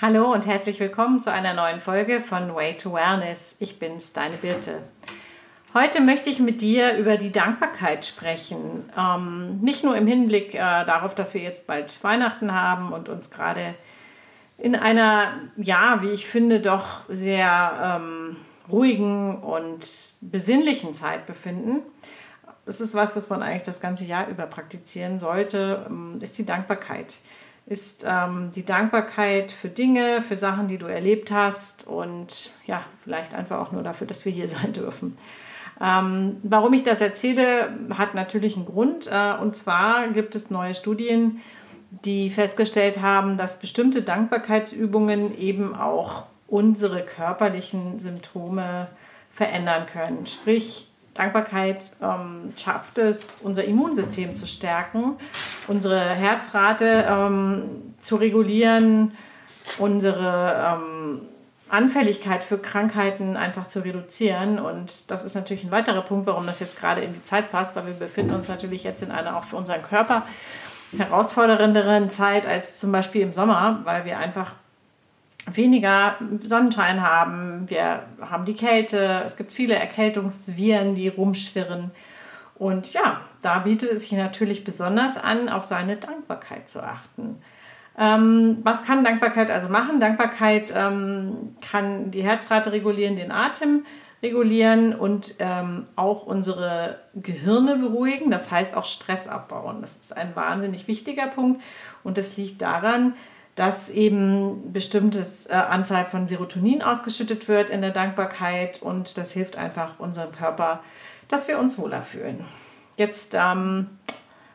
Hallo und herzlich willkommen zu einer neuen Folge von Way to Wellness. Ich bin's, deine Birte. Heute möchte ich mit dir über die Dankbarkeit sprechen. Ähm, nicht nur im Hinblick äh, darauf, dass wir jetzt bald Weihnachten haben und uns gerade in einer, ja, wie ich finde, doch sehr ähm, ruhigen und besinnlichen Zeit befinden. Das ist was, was man eigentlich das ganze Jahr über praktizieren sollte, ähm, ist die Dankbarkeit ist ähm, die Dankbarkeit für Dinge, für Sachen, die du erlebt hast und ja, vielleicht einfach auch nur dafür, dass wir hier sein dürfen. Ähm, warum ich das erzähle, hat natürlich einen Grund. Äh, und zwar gibt es neue Studien, die festgestellt haben, dass bestimmte Dankbarkeitsübungen eben auch unsere körperlichen Symptome verändern können. Sprich, Dankbarkeit ähm, schafft es, unser Immunsystem zu stärken, unsere Herzrate ähm, zu regulieren, unsere ähm, Anfälligkeit für Krankheiten einfach zu reduzieren. Und das ist natürlich ein weiterer Punkt, warum das jetzt gerade in die Zeit passt, weil wir befinden uns natürlich jetzt in einer auch für unseren Körper herausfordernderen Zeit als zum Beispiel im Sommer, weil wir einfach weniger Sonnenschein haben, wir haben die Kälte, es gibt viele Erkältungsviren, die rumschwirren. Und ja, da bietet es sich natürlich besonders an, auf seine Dankbarkeit zu achten. Ähm, was kann Dankbarkeit also machen? Dankbarkeit ähm, kann die Herzrate regulieren, den Atem regulieren und ähm, auch unsere Gehirne beruhigen, das heißt auch Stress abbauen. Das ist ein wahnsinnig wichtiger Punkt und das liegt daran, dass eben bestimmtes äh, Anzahl von Serotonin ausgeschüttet wird in der Dankbarkeit und das hilft einfach unserem Körper, dass wir uns wohler fühlen. Jetzt ähm,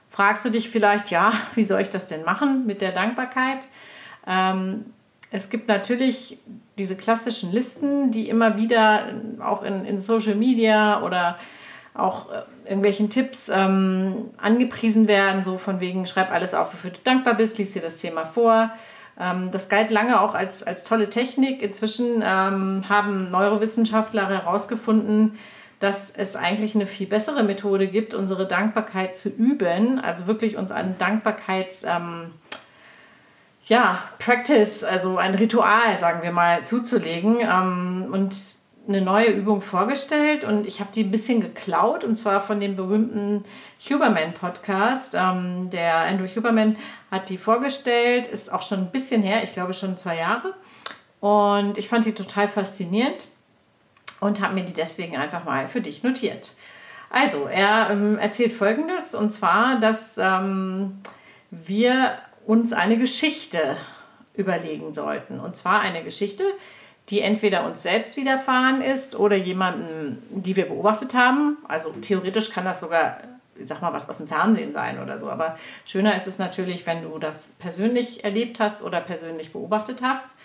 fragst du dich vielleicht, ja, wie soll ich das denn machen mit der Dankbarkeit? Ähm, es gibt natürlich diese klassischen Listen, die immer wieder auch in, in Social Media oder auch äh, irgendwelchen Tipps ähm, angepriesen werden, so von wegen, schreib alles auf, wofür du dankbar bist, lies dir das Thema vor. Ähm, das galt lange auch als, als tolle Technik. Inzwischen ähm, haben Neurowissenschaftler herausgefunden, dass es eigentlich eine viel bessere Methode gibt, unsere Dankbarkeit zu üben, also wirklich uns an Dankbarkeits... Ähm, ja, Practice, also ein Ritual, sagen wir mal, zuzulegen. Ähm, und eine neue Übung vorgestellt und ich habe die ein bisschen geklaut und zwar von dem berühmten Huberman Podcast. Ähm, der Andrew Huberman hat die vorgestellt, ist auch schon ein bisschen her, ich glaube schon zwei Jahre. Und ich fand die total faszinierend und habe mir die deswegen einfach mal für dich notiert. Also, er ähm, erzählt folgendes und zwar, dass ähm, wir uns eine Geschichte überlegen sollten. Und zwar eine Geschichte, die entweder uns selbst widerfahren ist oder jemanden, die wir beobachtet haben. Also theoretisch kann das sogar, ich sag mal, was aus dem Fernsehen sein oder so. Aber schöner ist es natürlich, wenn du das persönlich erlebt hast oder persönlich beobachtet hast.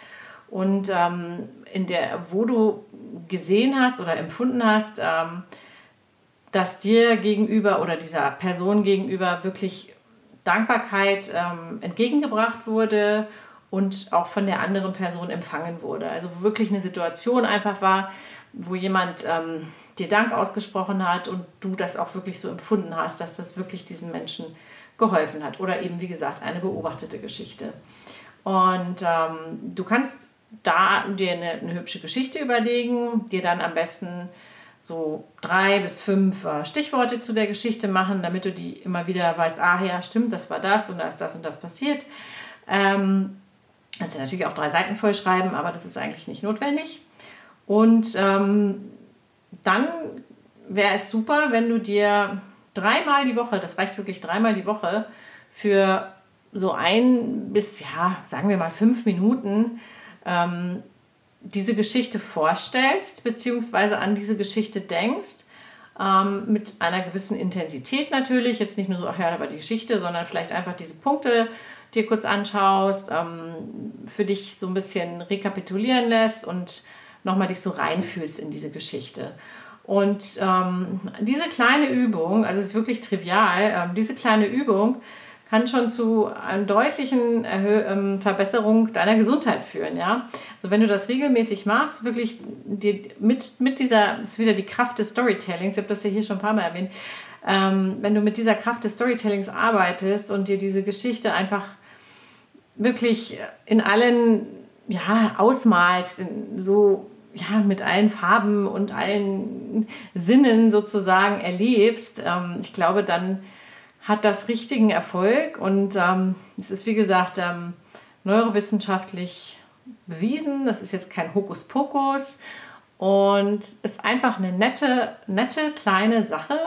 Und ähm, in der, wo du gesehen hast oder empfunden hast, ähm, dass dir gegenüber oder dieser Person gegenüber wirklich Dankbarkeit ähm, entgegengebracht wurde und auch von der anderen Person empfangen wurde. Also wo wirklich eine Situation einfach war, wo jemand ähm, dir Dank ausgesprochen hat und du das auch wirklich so empfunden hast, dass das wirklich diesen Menschen geholfen hat. Oder eben, wie gesagt, eine beobachtete Geschichte. Und ähm, du kannst da dir eine, eine, hübsche Geschichte überlegen, dir dann am besten so drei bis fünf äh, Stichworte zu der Geschichte machen, damit du die immer wieder weißt, ah ja, stimmt, das war das und da ist das und das passiert. Ähm, Kannst du natürlich auch drei Seiten voll schreiben, aber das ist eigentlich nicht notwendig. Und ähm, dann wäre es super, wenn du dir dreimal die Woche, das reicht wirklich dreimal die Woche, für so ein bis, ja, sagen wir mal fünf Minuten ähm, diese Geschichte vorstellst, beziehungsweise an diese Geschichte denkst, ähm, mit einer gewissen Intensität natürlich. Jetzt nicht nur so, ach ja, da war die Geschichte, sondern vielleicht einfach diese Punkte dir kurz anschaust, ähm, für dich so ein bisschen rekapitulieren lässt und nochmal dich so reinfühlst in diese Geschichte. Und ähm, diese kleine Übung, also es ist wirklich trivial, ähm, diese kleine Übung kann schon zu einer deutlichen Erhö ähm, Verbesserung deiner Gesundheit führen. Ja? Also wenn du das regelmäßig machst, wirklich dir mit, mit dieser, ist wieder die Kraft des Storytellings, ich habe das ja hier schon ein paar Mal erwähnt, ähm, wenn du mit dieser Kraft des Storytellings arbeitest und dir diese Geschichte einfach wirklich in allen ja, ausmalst, so ja, mit allen Farben und allen Sinnen sozusagen erlebst, ähm, ich glaube, dann hat das richtigen Erfolg und ähm, es ist, wie gesagt, ähm, neurowissenschaftlich bewiesen. Das ist jetzt kein Hokuspokus und ist einfach eine nette, nette kleine Sache,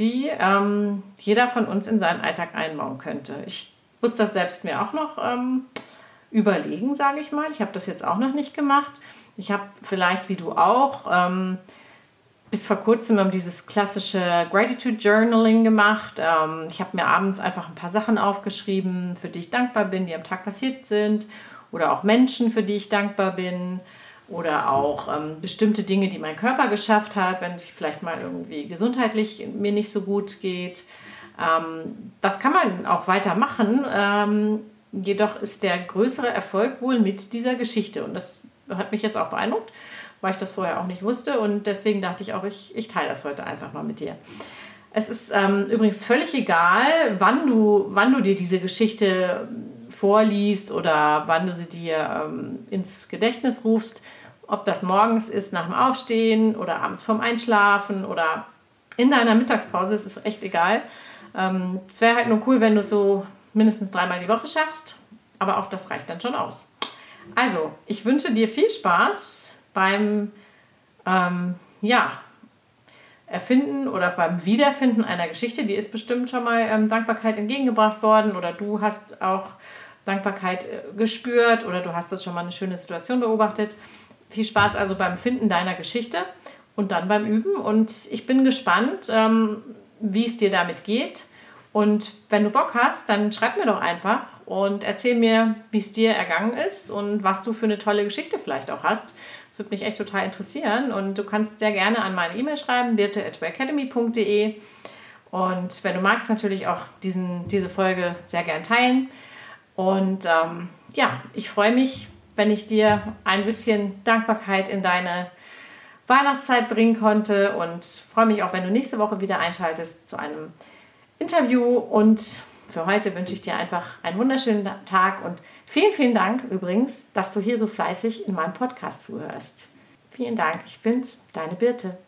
die ähm, jeder von uns in seinen Alltag einbauen könnte. Ich muss das selbst mir auch noch ähm, überlegen, sage ich mal. Ich habe das jetzt auch noch nicht gemacht. Ich habe vielleicht, wie du auch, ähm, bis vor kurzem dieses klassische Gratitude Journaling gemacht. Ähm, ich habe mir abends einfach ein paar Sachen aufgeschrieben, für die ich dankbar bin, die am Tag passiert sind. Oder auch Menschen, für die ich dankbar bin. Oder auch ähm, bestimmte Dinge, die mein Körper geschafft hat, wenn es vielleicht mal irgendwie gesundheitlich mir nicht so gut geht. Ähm, das kann man auch weitermachen. Ähm, jedoch ist der größere Erfolg wohl mit dieser Geschichte. Und das hat mich jetzt auch beeindruckt, weil ich das vorher auch nicht wusste. Und deswegen dachte ich auch, ich, ich teile das heute einfach mal mit dir. Es ist ähm, übrigens völlig egal, wann du, wann du dir diese Geschichte vorliest oder wann du sie dir ähm, ins Gedächtnis rufst. Ob das morgens ist nach dem Aufstehen oder abends vorm Einschlafen oder in deiner Mittagspause, es ist echt egal. Ähm, es wäre halt nur cool, wenn du es so mindestens dreimal die Woche schaffst, aber auch das reicht dann schon aus. Also, ich wünsche dir viel Spaß beim ähm, ja, Erfinden oder beim Wiederfinden einer Geschichte. Die ist bestimmt schon mal ähm, Dankbarkeit entgegengebracht worden oder du hast auch Dankbarkeit äh, gespürt oder du hast das schon mal eine schöne Situation beobachtet. Viel Spaß also beim Finden deiner Geschichte und dann beim Üben. Und ich bin gespannt, ähm, wie es dir damit geht. Und wenn du Bock hast, dann schreib mir doch einfach und erzähl mir, wie es dir ergangen ist und was du für eine tolle Geschichte vielleicht auch hast. Das würde mich echt total interessieren. Und du kannst sehr gerne an meine E-Mail schreiben, birte.academy.de. Und wenn du magst, natürlich auch diesen, diese Folge sehr gern teilen. Und ähm, ja, ich freue mich, wenn ich dir ein bisschen Dankbarkeit in deine Weihnachtszeit bringen konnte und freue mich auch, wenn du nächste Woche wieder einschaltest zu einem Interview. Und für heute wünsche ich dir einfach einen wunderschönen Tag und vielen, vielen Dank übrigens, dass du hier so fleißig in meinem Podcast zuhörst. Vielen Dank, ich bin's, deine Birte.